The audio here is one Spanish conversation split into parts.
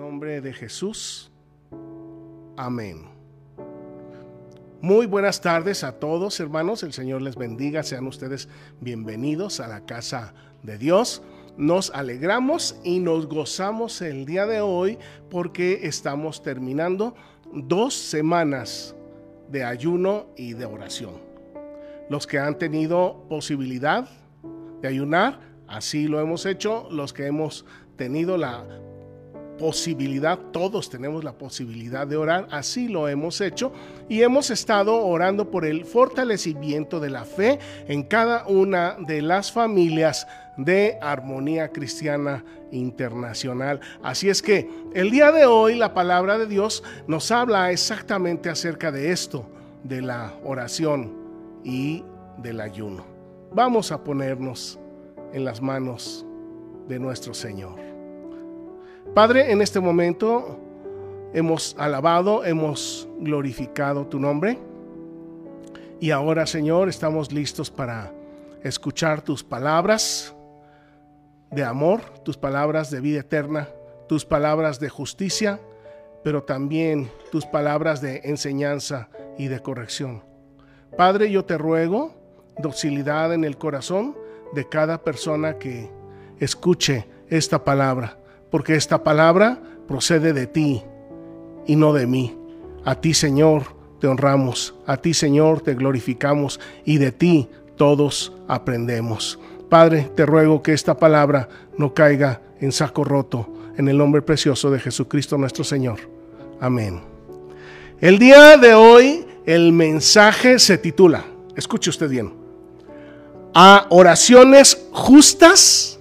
nombre de Jesús. Amén. Muy buenas tardes a todos, hermanos. El Señor les bendiga. Sean ustedes bienvenidos a la casa de Dios. Nos alegramos y nos gozamos el día de hoy porque estamos terminando dos semanas de ayuno y de oración. Los que han tenido posibilidad de ayunar, así lo hemos hecho. Los que hemos tenido la posibilidad, todos tenemos la posibilidad de orar, así lo hemos hecho y hemos estado orando por el fortalecimiento de la fe en cada una de las familias de Armonía Cristiana Internacional. Así es que el día de hoy la palabra de Dios nos habla exactamente acerca de esto, de la oración y del ayuno. Vamos a ponernos en las manos de nuestro Señor. Padre, en este momento hemos alabado, hemos glorificado tu nombre. Y ahora, Señor, estamos listos para escuchar tus palabras de amor, tus palabras de vida eterna, tus palabras de justicia, pero también tus palabras de enseñanza y de corrección. Padre, yo te ruego docilidad en el corazón de cada persona que escuche esta palabra porque esta palabra procede de ti y no de mí. A ti, Señor, te honramos, a ti, Señor, te glorificamos y de ti todos aprendemos. Padre, te ruego que esta palabra no caiga en saco roto, en el nombre precioso de Jesucristo nuestro Señor. Amén. El día de hoy el mensaje se titula, escuche usted bien, a oraciones justas,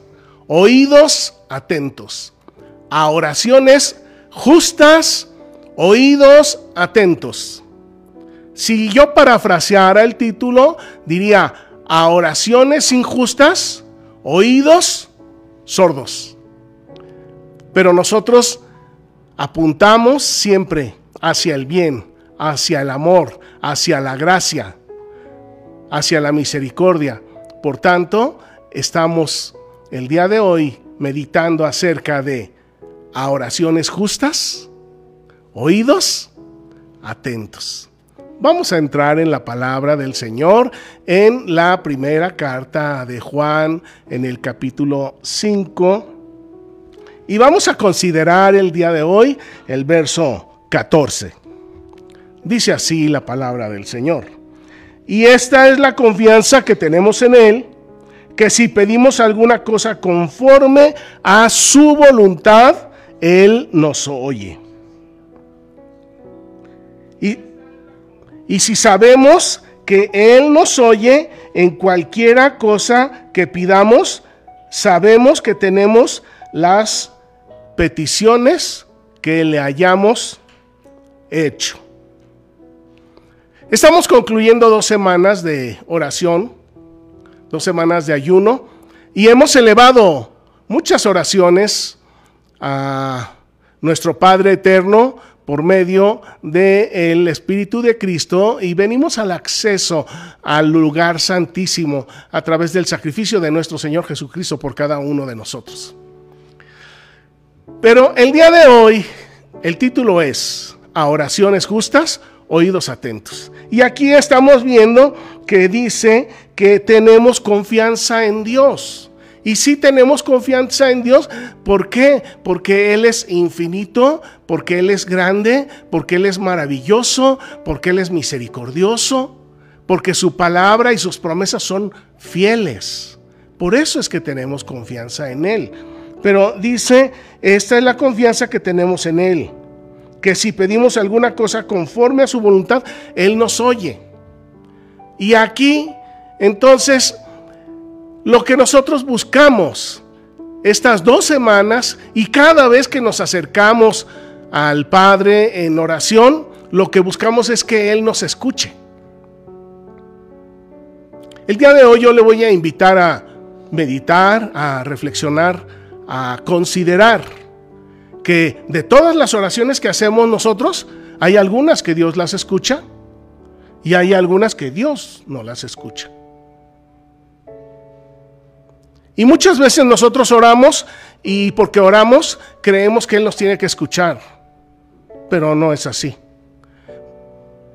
oídos atentos a oraciones justas, oídos atentos. Si yo parafraseara el título, diría a oraciones injustas, oídos sordos. Pero nosotros apuntamos siempre hacia el bien, hacia el amor, hacia la gracia, hacia la misericordia. Por tanto, estamos el día de hoy meditando acerca de a oraciones justas, oídos atentos. Vamos a entrar en la palabra del Señor en la primera carta de Juan, en el capítulo 5. Y vamos a considerar el día de hoy el verso 14. Dice así la palabra del Señor. Y esta es la confianza que tenemos en Él, que si pedimos alguna cosa conforme a su voluntad, él nos oye. Y, y si sabemos que Él nos oye en cualquiera cosa que pidamos, sabemos que tenemos las peticiones que le hayamos hecho. Estamos concluyendo dos semanas de oración, dos semanas de ayuno, y hemos elevado muchas oraciones a nuestro Padre Eterno por medio del Espíritu de Cristo y venimos al acceso al lugar santísimo a través del sacrificio de nuestro Señor Jesucristo por cada uno de nosotros. Pero el día de hoy el título es A oraciones justas, oídos atentos. Y aquí estamos viendo que dice que tenemos confianza en Dios. Y si tenemos confianza en Dios, ¿por qué? Porque Él es infinito, porque Él es grande, porque Él es maravilloso, porque Él es misericordioso, porque su palabra y sus promesas son fieles. Por eso es que tenemos confianza en Él. Pero dice, esta es la confianza que tenemos en Él, que si pedimos alguna cosa conforme a su voluntad, Él nos oye. Y aquí, entonces, lo que nosotros buscamos estas dos semanas y cada vez que nos acercamos al Padre en oración, lo que buscamos es que Él nos escuche. El día de hoy yo le voy a invitar a meditar, a reflexionar, a considerar que de todas las oraciones que hacemos nosotros, hay algunas que Dios las escucha y hay algunas que Dios no las escucha. Y muchas veces nosotros oramos y porque oramos creemos que Él nos tiene que escuchar, pero no es así.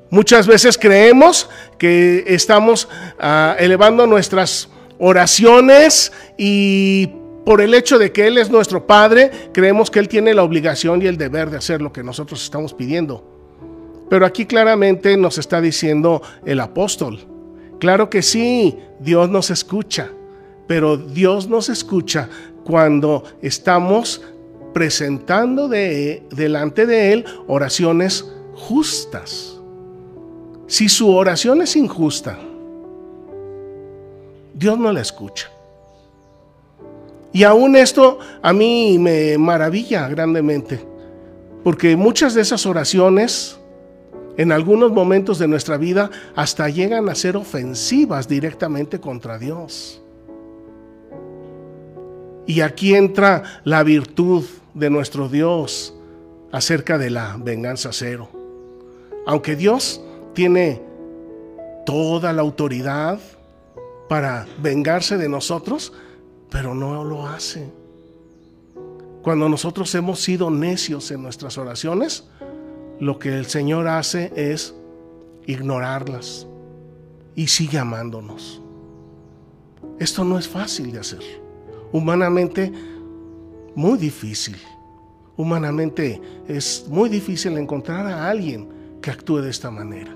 Muchas veces creemos que estamos ah, elevando nuestras oraciones y por el hecho de que Él es nuestro Padre, creemos que Él tiene la obligación y el deber de hacer lo que nosotros estamos pidiendo. Pero aquí claramente nos está diciendo el apóstol, claro que sí, Dios nos escucha, pero Dios nos escucha cuando estamos presentando de, delante de Él oraciones justas. Si su oración es injusta, Dios no la escucha. Y aún esto a mí me maravilla grandemente, porque muchas de esas oraciones, en algunos momentos de nuestra vida, hasta llegan a ser ofensivas directamente contra Dios. Y aquí entra la virtud de nuestro Dios acerca de la venganza cero. Aunque Dios tiene toda la autoridad para vengarse de nosotros, pero no lo hace. Cuando nosotros hemos sido necios en nuestras oraciones, lo que el Señor hace es ignorarlas y sigue amándonos. Esto no es fácil de hacer. Humanamente, muy difícil. Humanamente es muy difícil encontrar a alguien que actúe de esta manera.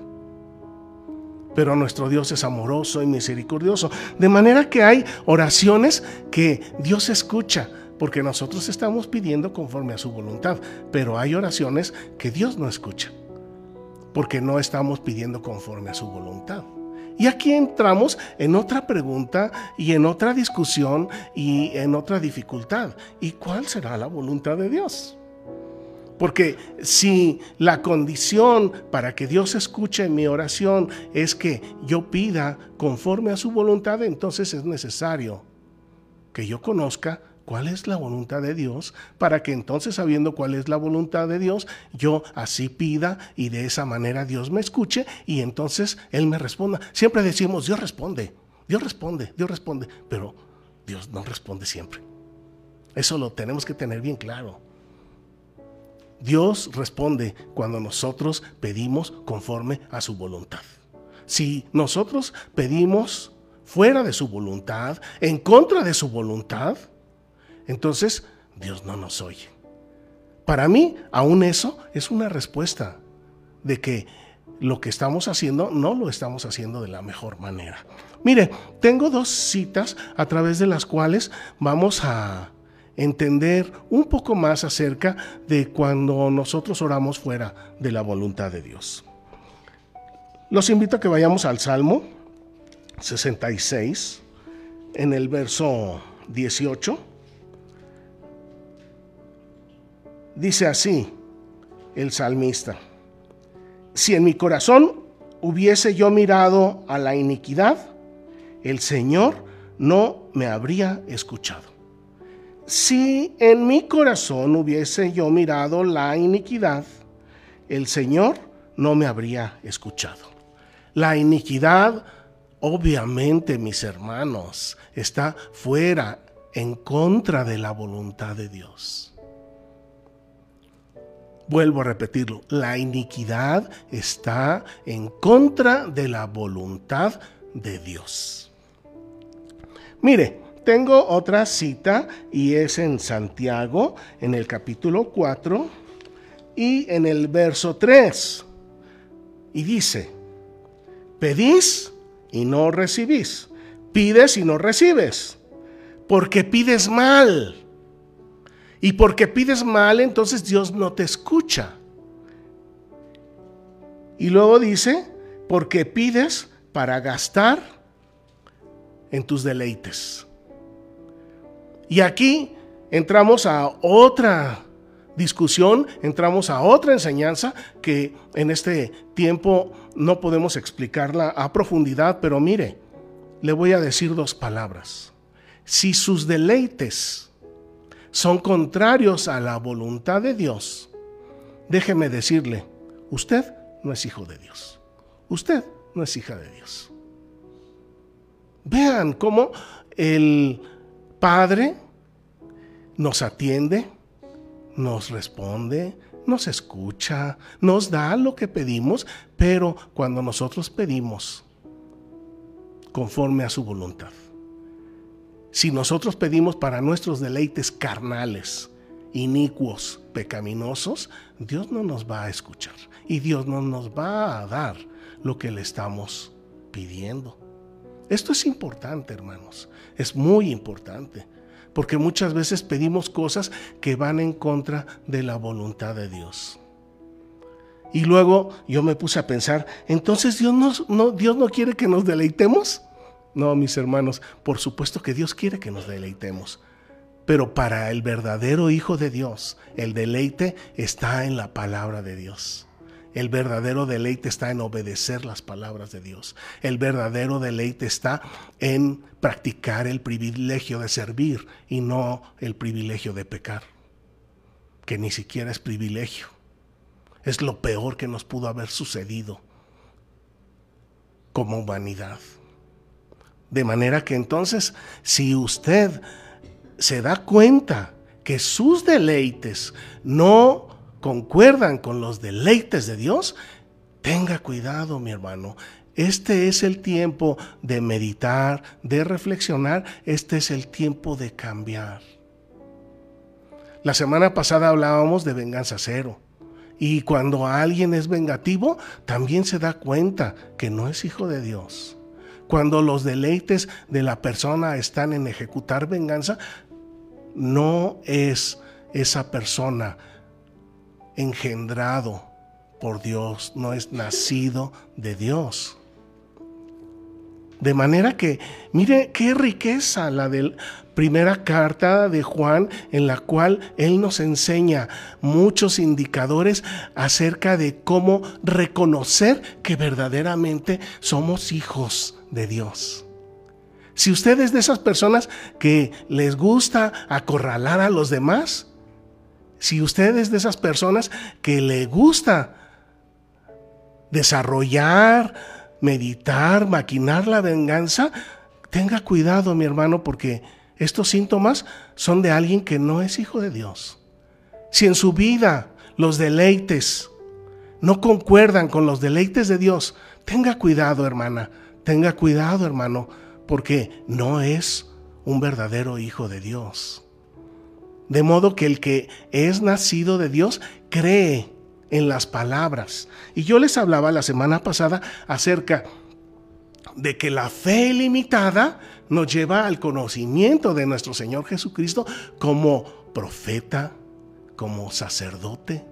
Pero nuestro Dios es amoroso y misericordioso. De manera que hay oraciones que Dios escucha, porque nosotros estamos pidiendo conforme a su voluntad. Pero hay oraciones que Dios no escucha, porque no estamos pidiendo conforme a su voluntad. Y aquí entramos en otra pregunta y en otra discusión y en otra dificultad. ¿Y cuál será la voluntad de Dios? Porque si la condición para que Dios escuche mi oración es que yo pida conforme a su voluntad, entonces es necesario que yo conozca cuál es la voluntad de Dios, para que entonces sabiendo cuál es la voluntad de Dios, yo así pida y de esa manera Dios me escuche y entonces Él me responda. Siempre decimos, Dios responde, Dios responde, Dios responde, pero Dios no responde siempre. Eso lo tenemos que tener bien claro. Dios responde cuando nosotros pedimos conforme a su voluntad. Si nosotros pedimos fuera de su voluntad, en contra de su voluntad, entonces Dios no nos oye. Para mí, aún eso es una respuesta de que lo que estamos haciendo no lo estamos haciendo de la mejor manera. Mire, tengo dos citas a través de las cuales vamos a entender un poco más acerca de cuando nosotros oramos fuera de la voluntad de Dios. Los invito a que vayamos al Salmo 66, en el verso 18. Dice así el salmista, si en mi corazón hubiese yo mirado a la iniquidad, el Señor no me habría escuchado si en mi corazón hubiese yo mirado la iniquidad, el Señor no me habría escuchado. La iniquidad, obviamente, mis hermanos, está fuera, en contra de la voluntad de Dios. Vuelvo a repetirlo, la iniquidad está en contra de la voluntad de Dios. Mire, tengo otra cita y es en Santiago, en el capítulo 4 y en el verso 3. Y dice, pedís y no recibís, pides y no recibes, porque pides mal. Y porque pides mal, entonces Dios no te escucha. Y luego dice, porque pides para gastar en tus deleites. Y aquí entramos a otra discusión, entramos a otra enseñanza que en este tiempo no podemos explicarla a profundidad, pero mire, le voy a decir dos palabras. Si sus deleites son contrarios a la voluntad de Dios, déjeme decirle, usted no es hijo de Dios. Usted no es hija de Dios. Vean cómo el Padre nos atiende, nos responde, nos escucha, nos da lo que pedimos, pero cuando nosotros pedimos conforme a su voluntad. Si nosotros pedimos para nuestros deleites carnales, inicuos, pecaminosos, Dios no nos va a escuchar y Dios no nos va a dar lo que le estamos pidiendo. Esto es importante, hermanos, es muy importante, porque muchas veces pedimos cosas que van en contra de la voluntad de Dios. Y luego yo me puse a pensar, entonces Dios, no, Dios no quiere que nos deleitemos. No, mis hermanos, por supuesto que Dios quiere que nos deleitemos. Pero para el verdadero Hijo de Dios, el deleite está en la palabra de Dios. El verdadero deleite está en obedecer las palabras de Dios. El verdadero deleite está en practicar el privilegio de servir y no el privilegio de pecar, que ni siquiera es privilegio. Es lo peor que nos pudo haber sucedido como humanidad. De manera que entonces, si usted se da cuenta que sus deleites no concuerdan con los deleites de Dios, tenga cuidado, mi hermano. Este es el tiempo de meditar, de reflexionar, este es el tiempo de cambiar. La semana pasada hablábamos de venganza cero. Y cuando alguien es vengativo, también se da cuenta que no es hijo de Dios. Cuando los deleites de la persona están en ejecutar venganza, no es esa persona engendrado por Dios, no es nacido de Dios. De manera que, mire qué riqueza la de primera carta de Juan en la cual él nos enseña muchos indicadores acerca de cómo reconocer que verdaderamente somos hijos de Dios. Si usted es de esas personas que les gusta acorralar a los demás, si usted es de esas personas que le gusta desarrollar, meditar, maquinar la venganza, tenga cuidado, mi hermano, porque estos síntomas son de alguien que no es hijo de Dios. Si en su vida los deleites no concuerdan con los deleites de Dios, tenga cuidado, hermana, tenga cuidado, hermano, porque no es un verdadero hijo de Dios. De modo que el que es nacido de Dios cree en las palabras. Y yo les hablaba la semana pasada acerca de que la fe ilimitada nos lleva al conocimiento de nuestro Señor Jesucristo como profeta, como sacerdote,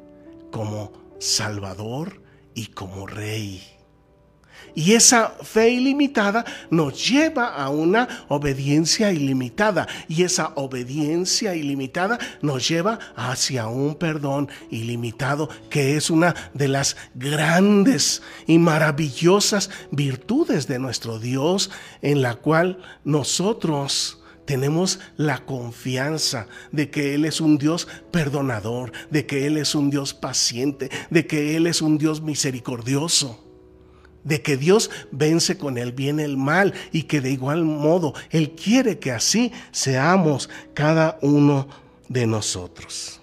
como salvador y como rey. Y esa fe ilimitada nos lleva a una obediencia ilimitada. Y esa obediencia ilimitada nos lleva hacia un perdón ilimitado, que es una de las grandes y maravillosas virtudes de nuestro Dios, en la cual nosotros tenemos la confianza de que Él es un Dios perdonador, de que Él es un Dios paciente, de que Él es un Dios misericordioso de que Dios vence con el bien el mal y que de igual modo Él quiere que así seamos cada uno de nosotros.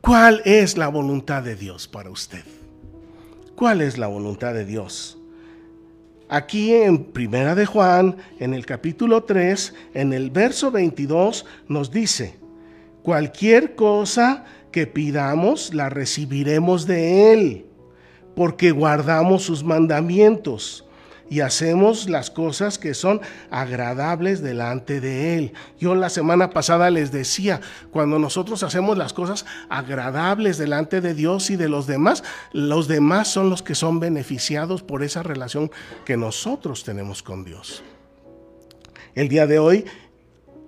¿Cuál es la voluntad de Dios para usted? ¿Cuál es la voluntad de Dios? Aquí en Primera de Juan, en el capítulo 3, en el verso 22 nos dice, cualquier cosa que pidamos la recibiremos de él porque guardamos sus mandamientos y hacemos las cosas que son agradables delante de Él. Yo la semana pasada les decía, cuando nosotros hacemos las cosas agradables delante de Dios y de los demás, los demás son los que son beneficiados por esa relación que nosotros tenemos con Dios. El día de hoy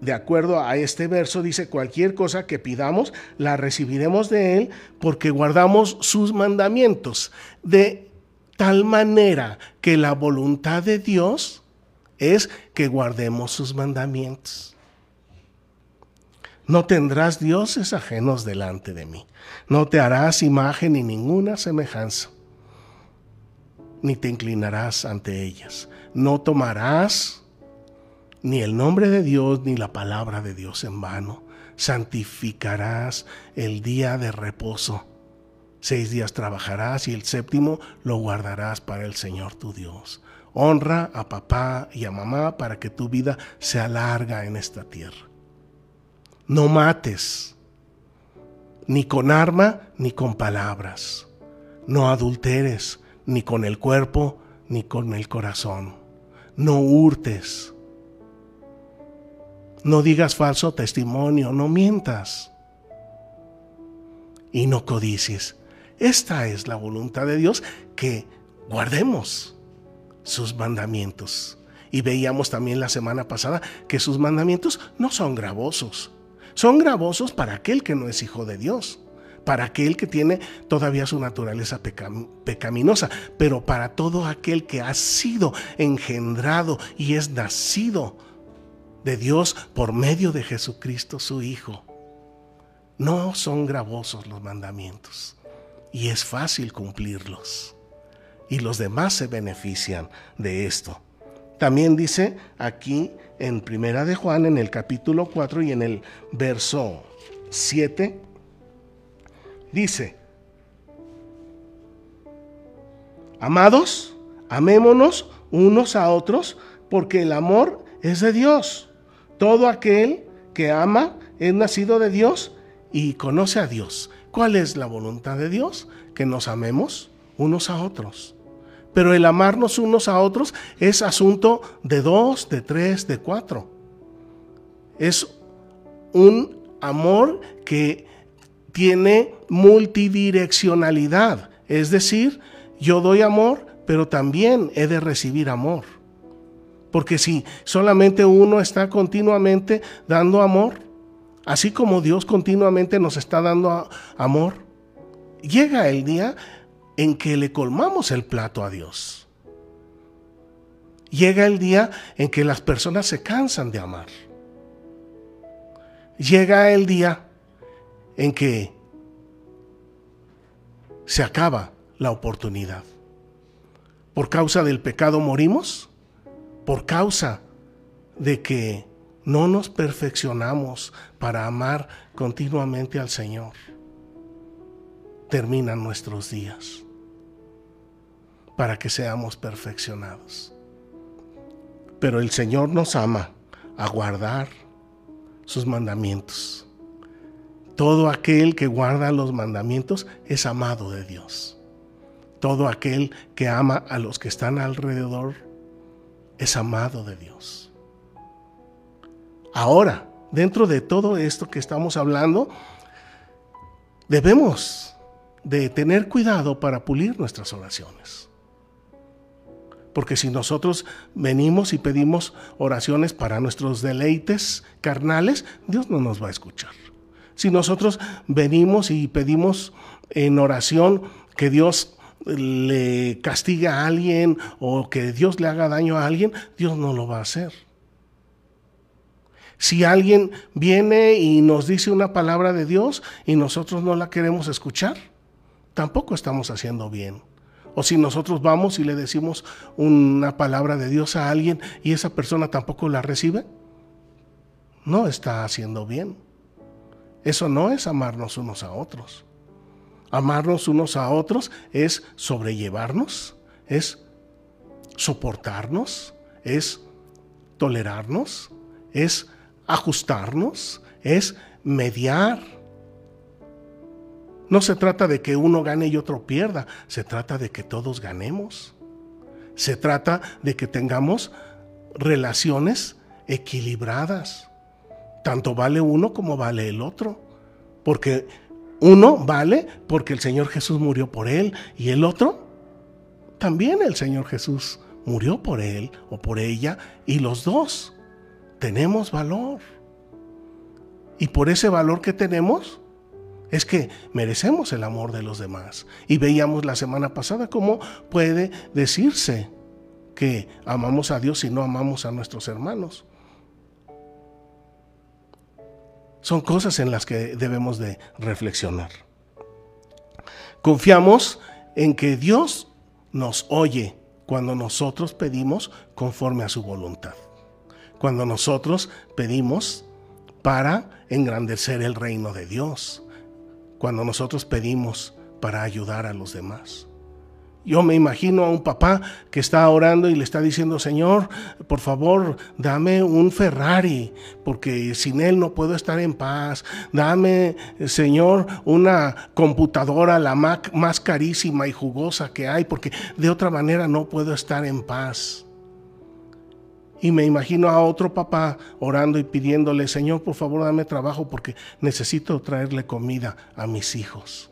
de acuerdo a este verso, dice, cualquier cosa que pidamos, la recibiremos de Él porque guardamos sus mandamientos. De tal manera que la voluntad de Dios es que guardemos sus mandamientos. No tendrás dioses ajenos delante de mí. No te harás imagen ni ninguna semejanza, ni te inclinarás ante ellas. No tomarás ni el nombre de Dios ni la palabra de Dios en vano. Santificarás el día de reposo. Seis días trabajarás y el séptimo lo guardarás para el Señor tu Dios. Honra a papá y a mamá para que tu vida sea larga en esta tierra. No mates, ni con arma ni con palabras. No adulteres, ni con el cuerpo ni con el corazón. No hurtes. No digas falso testimonio, no mientas. Y no codicies. Esta es la voluntad de Dios, que guardemos sus mandamientos. Y veíamos también la semana pasada que sus mandamientos no son gravosos. Son gravosos para aquel que no es hijo de Dios para aquel que tiene todavía su naturaleza pecaminosa, pero para todo aquel que ha sido engendrado y es nacido de Dios por medio de Jesucristo su Hijo. No son gravosos los mandamientos y es fácil cumplirlos. Y los demás se benefician de esto. También dice aquí en Primera de Juan en el capítulo 4 y en el verso 7 dice, amados, amémonos unos a otros, porque el amor es de Dios. Todo aquel que ama es nacido de Dios y conoce a Dios. ¿Cuál es la voluntad de Dios? Que nos amemos unos a otros. Pero el amarnos unos a otros es asunto de dos, de tres, de cuatro. Es un amor que tiene multidireccionalidad, es decir, yo doy amor, pero también he de recibir amor. Porque si solamente uno está continuamente dando amor, así como Dios continuamente nos está dando amor, llega el día en que le colmamos el plato a Dios. Llega el día en que las personas se cansan de amar. Llega el día en que se acaba la oportunidad. Por causa del pecado morimos, por causa de que no nos perfeccionamos para amar continuamente al Señor. Terminan nuestros días para que seamos perfeccionados. Pero el Señor nos ama a guardar sus mandamientos. Todo aquel que guarda los mandamientos es amado de Dios. Todo aquel que ama a los que están alrededor es amado de Dios. Ahora, dentro de todo esto que estamos hablando, debemos de tener cuidado para pulir nuestras oraciones. Porque si nosotros venimos y pedimos oraciones para nuestros deleites carnales, Dios no nos va a escuchar. Si nosotros venimos y pedimos en oración que Dios le castigue a alguien o que Dios le haga daño a alguien, Dios no lo va a hacer. Si alguien viene y nos dice una palabra de Dios y nosotros no la queremos escuchar, tampoco estamos haciendo bien. O si nosotros vamos y le decimos una palabra de Dios a alguien y esa persona tampoco la recibe, no está haciendo bien. Eso no es amarnos unos a otros. Amarnos unos a otros es sobrellevarnos, es soportarnos, es tolerarnos, es ajustarnos, es mediar. No se trata de que uno gane y otro pierda, se trata de que todos ganemos. Se trata de que tengamos relaciones equilibradas. Tanto vale uno como vale el otro. Porque uno vale porque el Señor Jesús murió por él y el otro también el Señor Jesús murió por él o por ella y los dos tenemos valor. Y por ese valor que tenemos es que merecemos el amor de los demás. Y veíamos la semana pasada cómo puede decirse que amamos a Dios y no amamos a nuestros hermanos. Son cosas en las que debemos de reflexionar. Confiamos en que Dios nos oye cuando nosotros pedimos conforme a su voluntad. cuando nosotros pedimos para engrandecer el reino de Dios, cuando nosotros pedimos para ayudar a los demás. Yo me imagino a un papá que está orando y le está diciendo, Señor, por favor, dame un Ferrari, porque sin él no puedo estar en paz. Dame, Señor, una computadora, la Mac más carísima y jugosa que hay, porque de otra manera no puedo estar en paz. Y me imagino a otro papá orando y pidiéndole, Señor, por favor, dame trabajo porque necesito traerle comida a mis hijos.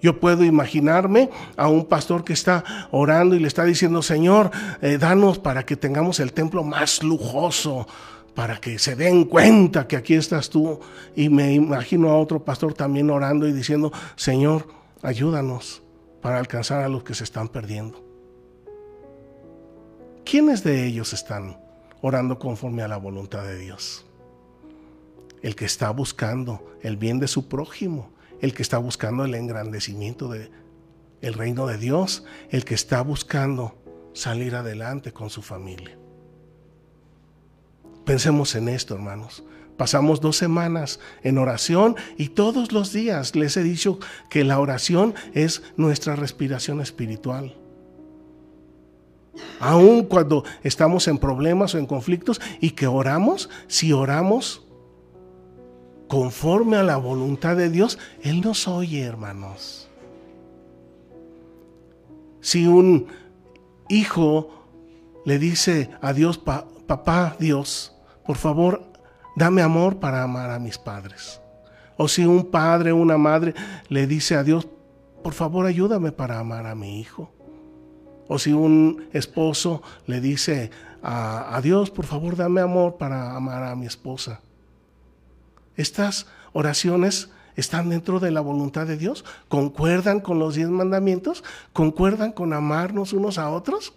Yo puedo imaginarme a un pastor que está orando y le está diciendo, Señor, eh, danos para que tengamos el templo más lujoso, para que se den cuenta que aquí estás tú. Y me imagino a otro pastor también orando y diciendo, Señor, ayúdanos para alcanzar a los que se están perdiendo. ¿Quiénes de ellos están orando conforme a la voluntad de Dios? El que está buscando el bien de su prójimo, el que está buscando el engrandecimiento del el reino de Dios, el que está buscando salir adelante con su familia. Pensemos en esto, hermanos. Pasamos dos semanas en oración y todos los días les he dicho que la oración es nuestra respiración espiritual. Aun cuando estamos en problemas o en conflictos y que oramos, si oramos conforme a la voluntad de Dios, Él nos oye, hermanos. Si un hijo le dice a Dios, papá Dios, por favor, dame amor para amar a mis padres. O si un padre una madre le dice a Dios, por favor, ayúdame para amar a mi hijo. O si un esposo le dice a Dios, por favor, dame amor para amar a mi esposa. Estas oraciones están dentro de la voluntad de Dios, concuerdan con los diez mandamientos, concuerdan con amarnos unos a otros.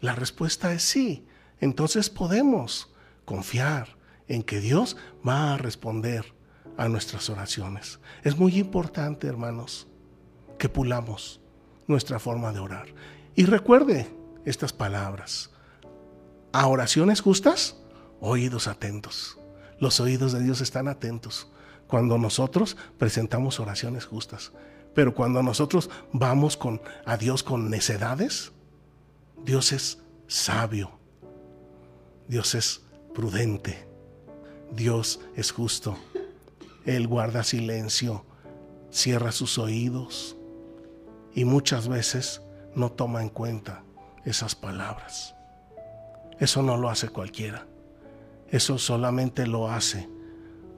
La respuesta es sí. Entonces podemos confiar en que Dios va a responder a nuestras oraciones. Es muy importante, hermanos, que pulamos nuestra forma de orar. Y recuerde estas palabras. A oraciones justas, oídos atentos. Los oídos de Dios están atentos cuando nosotros presentamos oraciones justas. Pero cuando nosotros vamos con, a Dios con necedades, Dios es sabio. Dios es prudente. Dios es justo. Él guarda silencio, cierra sus oídos y muchas veces no toma en cuenta esas palabras. Eso no lo hace cualquiera. Eso solamente lo hace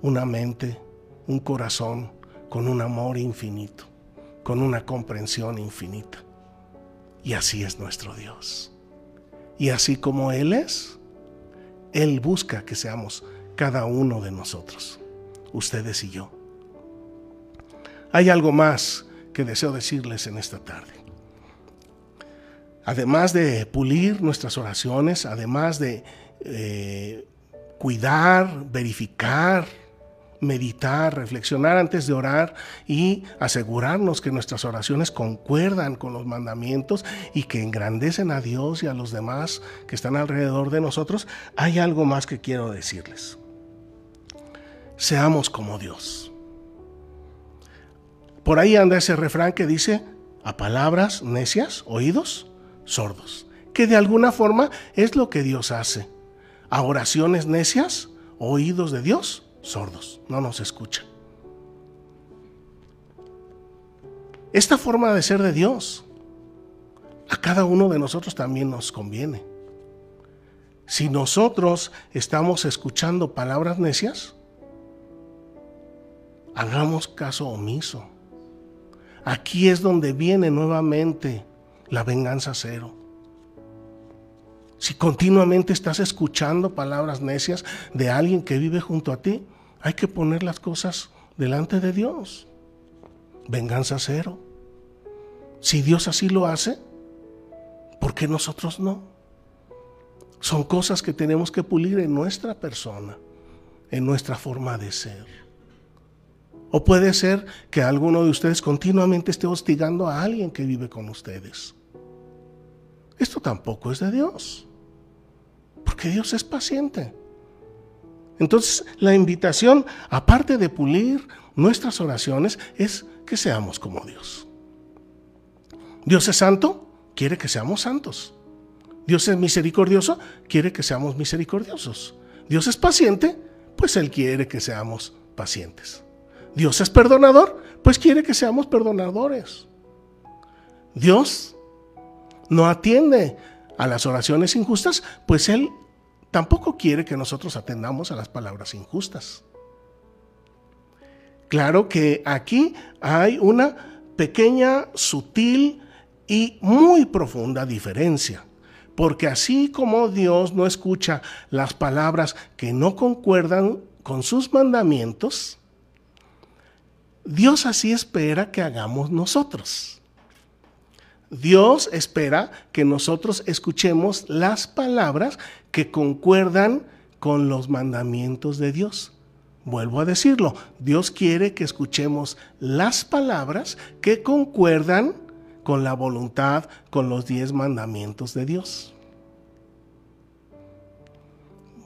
una mente, un corazón con un amor infinito, con una comprensión infinita. Y así es nuestro Dios. Y así como Él es, Él busca que seamos cada uno de nosotros, ustedes y yo. Hay algo más que deseo decirles en esta tarde. Además de pulir nuestras oraciones, además de eh, cuidar, verificar, meditar, reflexionar antes de orar y asegurarnos que nuestras oraciones concuerdan con los mandamientos y que engrandecen a Dios y a los demás que están alrededor de nosotros, hay algo más que quiero decirles. Seamos como Dios. Por ahí anda ese refrán que dice, a palabras necias, oídos sordos, que de alguna forma es lo que Dios hace a oraciones necias, oídos de Dios sordos, no nos escuchan. Esta forma de ser de Dios a cada uno de nosotros también nos conviene. Si nosotros estamos escuchando palabras necias, hagamos caso omiso. Aquí es donde viene nuevamente la venganza cero. Si continuamente estás escuchando palabras necias de alguien que vive junto a ti, hay que poner las cosas delante de Dios. Venganza cero. Si Dios así lo hace, ¿por qué nosotros no? Son cosas que tenemos que pulir en nuestra persona, en nuestra forma de ser. O puede ser que alguno de ustedes continuamente esté hostigando a alguien que vive con ustedes. Esto tampoco es de Dior Dios es paciente. Entonces, la invitación, aparte de pulir nuestras oraciones, es que seamos como Dios. Dios es santo, quiere que seamos santos. Dios es misericordioso, quiere que seamos misericordiosos. Dios es paciente, pues Él quiere que seamos pacientes. Dios es perdonador, pues quiere que seamos perdonadores. Dios no atiende a las oraciones injustas, pues Él tampoco quiere que nosotros atendamos a las palabras injustas. Claro que aquí hay una pequeña, sutil y muy profunda diferencia. Porque así como Dios no escucha las palabras que no concuerdan con sus mandamientos, Dios así espera que hagamos nosotros. Dios espera que nosotros escuchemos las palabras que concuerdan con los mandamientos de Dios. Vuelvo a decirlo, Dios quiere que escuchemos las palabras que concuerdan con la voluntad, con los diez mandamientos de Dios.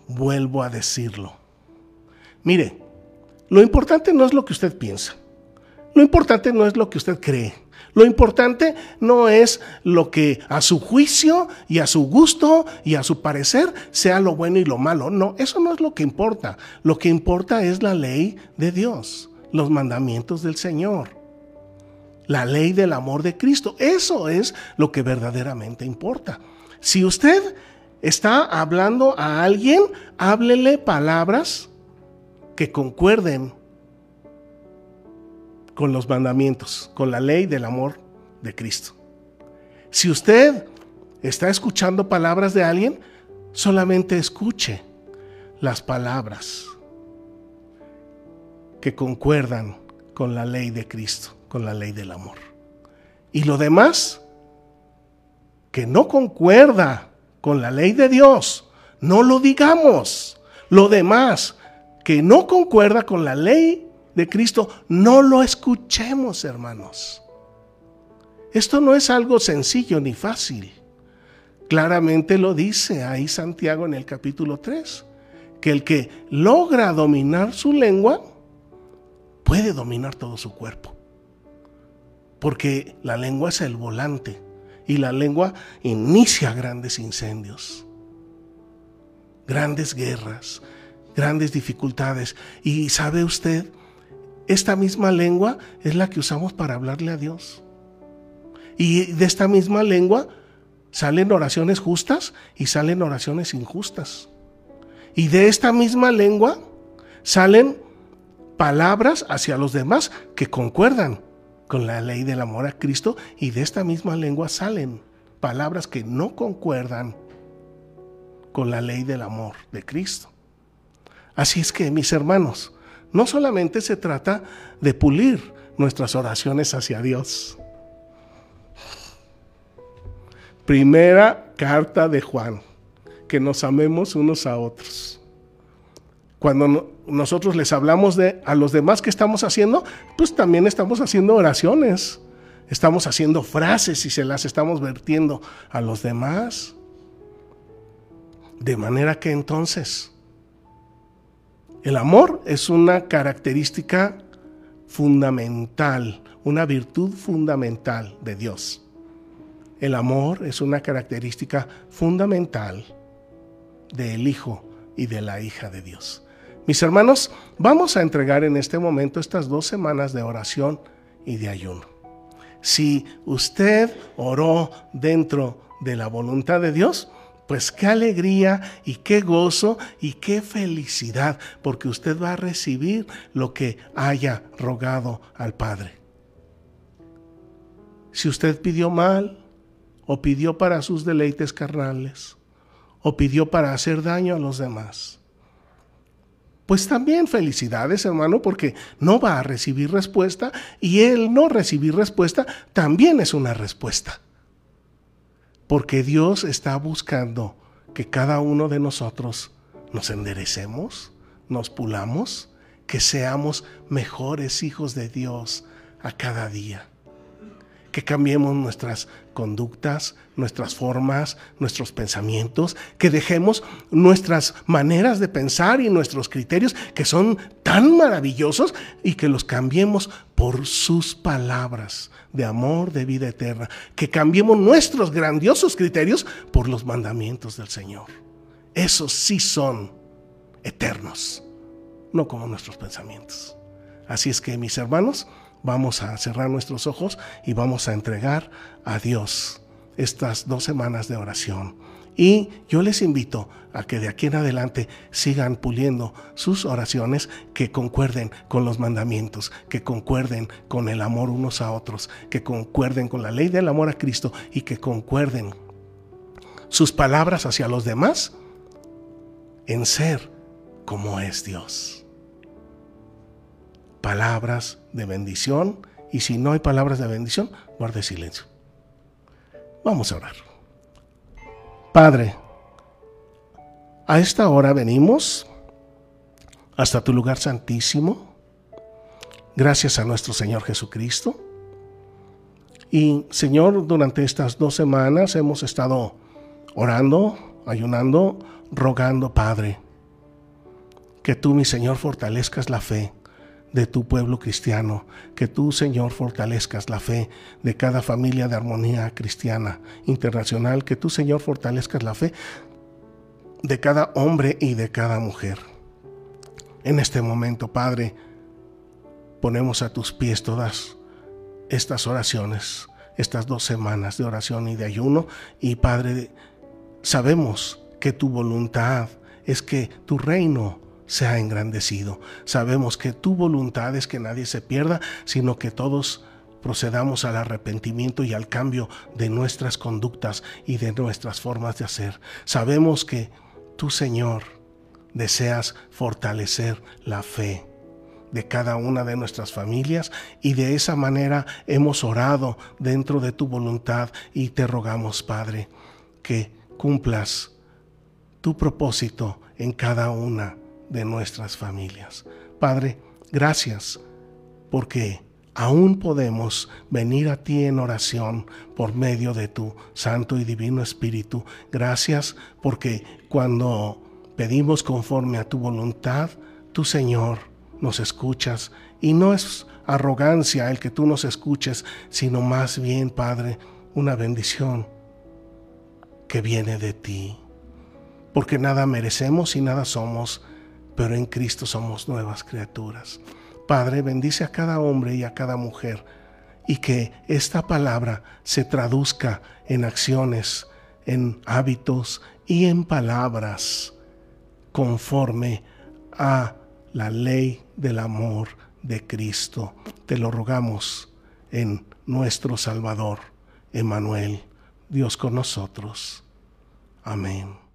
Vuelvo a decirlo. Mire, lo importante no es lo que usted piensa. Lo importante no es lo que usted cree. Lo importante no es lo que a su juicio y a su gusto y a su parecer sea lo bueno y lo malo. No, eso no es lo que importa. Lo que importa es la ley de Dios, los mandamientos del Señor la ley del amor de Cristo. Eso es lo que verdaderamente importa. Si usted está hablando a alguien, háblele palabras que concuerden con los mandamientos, con la ley del amor de Cristo. Si usted está escuchando palabras de alguien, solamente escuche las palabras que concuerdan con la ley de Cristo con la ley del amor. Y lo demás, que no concuerda con la ley de Dios, no lo digamos. Lo demás, que no concuerda con la ley de Cristo, no lo escuchemos, hermanos. Esto no es algo sencillo ni fácil. Claramente lo dice ahí Santiago en el capítulo 3, que el que logra dominar su lengua puede dominar todo su cuerpo porque la lengua es el volante y la lengua inicia grandes incendios, grandes guerras, grandes dificultades. Y sabe usted, esta misma lengua es la que usamos para hablarle a Dios. Y de esta misma lengua salen oraciones justas y salen oraciones injustas. Y de esta misma lengua salen palabras hacia los demás que concuerdan con la ley del amor a Cristo y de esta misma lengua salen palabras que no concuerdan con la ley del amor de Cristo. Así es que, mis hermanos, no solamente se trata de pulir nuestras oraciones hacia Dios. Primera carta de Juan, que nos amemos unos a otros. Cuando nosotros les hablamos de a los demás que estamos haciendo, pues también estamos haciendo oraciones. Estamos haciendo frases y se las estamos vertiendo a los demás. De manera que entonces el amor es una característica fundamental, una virtud fundamental de Dios. El amor es una característica fundamental del Hijo y de la hija de Dios. Mis hermanos, vamos a entregar en este momento estas dos semanas de oración y de ayuno. Si usted oró dentro de la voluntad de Dios, pues qué alegría y qué gozo y qué felicidad, porque usted va a recibir lo que haya rogado al Padre. Si usted pidió mal, o pidió para sus deleites carnales, o pidió para hacer daño a los demás, pues también felicidades, hermano, porque no va a recibir respuesta y el no recibir respuesta también es una respuesta. Porque Dios está buscando que cada uno de nosotros nos enderecemos, nos pulamos, que seamos mejores hijos de Dios a cada día que cambiemos nuestras conductas, nuestras formas, nuestros pensamientos, que dejemos nuestras maneras de pensar y nuestros criterios que son tan maravillosos y que los cambiemos por sus palabras de amor, de vida eterna, que cambiemos nuestros grandiosos criterios por los mandamientos del Señor. Esos sí son eternos, no como nuestros pensamientos. Así es que mis hermanos, vamos a cerrar nuestros ojos y vamos a entregar a Dios estas dos semanas de oración. Y yo les invito a que de aquí en adelante sigan puliendo sus oraciones que concuerden con los mandamientos, que concuerden con el amor unos a otros, que concuerden con la ley del amor a Cristo y que concuerden sus palabras hacia los demás en ser como es Dios palabras de bendición y si no hay palabras de bendición, guarde silencio. Vamos a orar. Padre, a esta hora venimos hasta tu lugar santísimo, gracias a nuestro Señor Jesucristo. Y Señor, durante estas dos semanas hemos estado orando, ayunando, rogando, Padre, que tú, mi Señor, fortalezcas la fe de tu pueblo cristiano, que tú, Señor, fortalezcas la fe de cada familia de armonía cristiana internacional, que tú, Señor, fortalezcas la fe de cada hombre y de cada mujer. En este momento, Padre, ponemos a tus pies todas estas oraciones, estas dos semanas de oración y de ayuno, y Padre, sabemos que tu voluntad es que tu reino sea engrandecido. Sabemos que tu voluntad es que nadie se pierda, sino que todos procedamos al arrepentimiento y al cambio de nuestras conductas y de nuestras formas de hacer. Sabemos que tú, Señor, deseas fortalecer la fe de cada una de nuestras familias y de esa manera hemos orado dentro de tu voluntad y te rogamos, Padre, que cumplas tu propósito en cada una de nuestras familias. Padre, gracias porque aún podemos venir a ti en oración por medio de tu Santo y Divino Espíritu. Gracias porque cuando pedimos conforme a tu voluntad, tu Señor nos escuchas y no es arrogancia el que tú nos escuches, sino más bien, Padre, una bendición que viene de ti. Porque nada merecemos y nada somos pero en Cristo somos nuevas criaturas. Padre, bendice a cada hombre y a cada mujer y que esta palabra se traduzca en acciones, en hábitos y en palabras conforme a la ley del amor de Cristo. Te lo rogamos en nuestro Salvador, Emanuel, Dios con nosotros. Amén.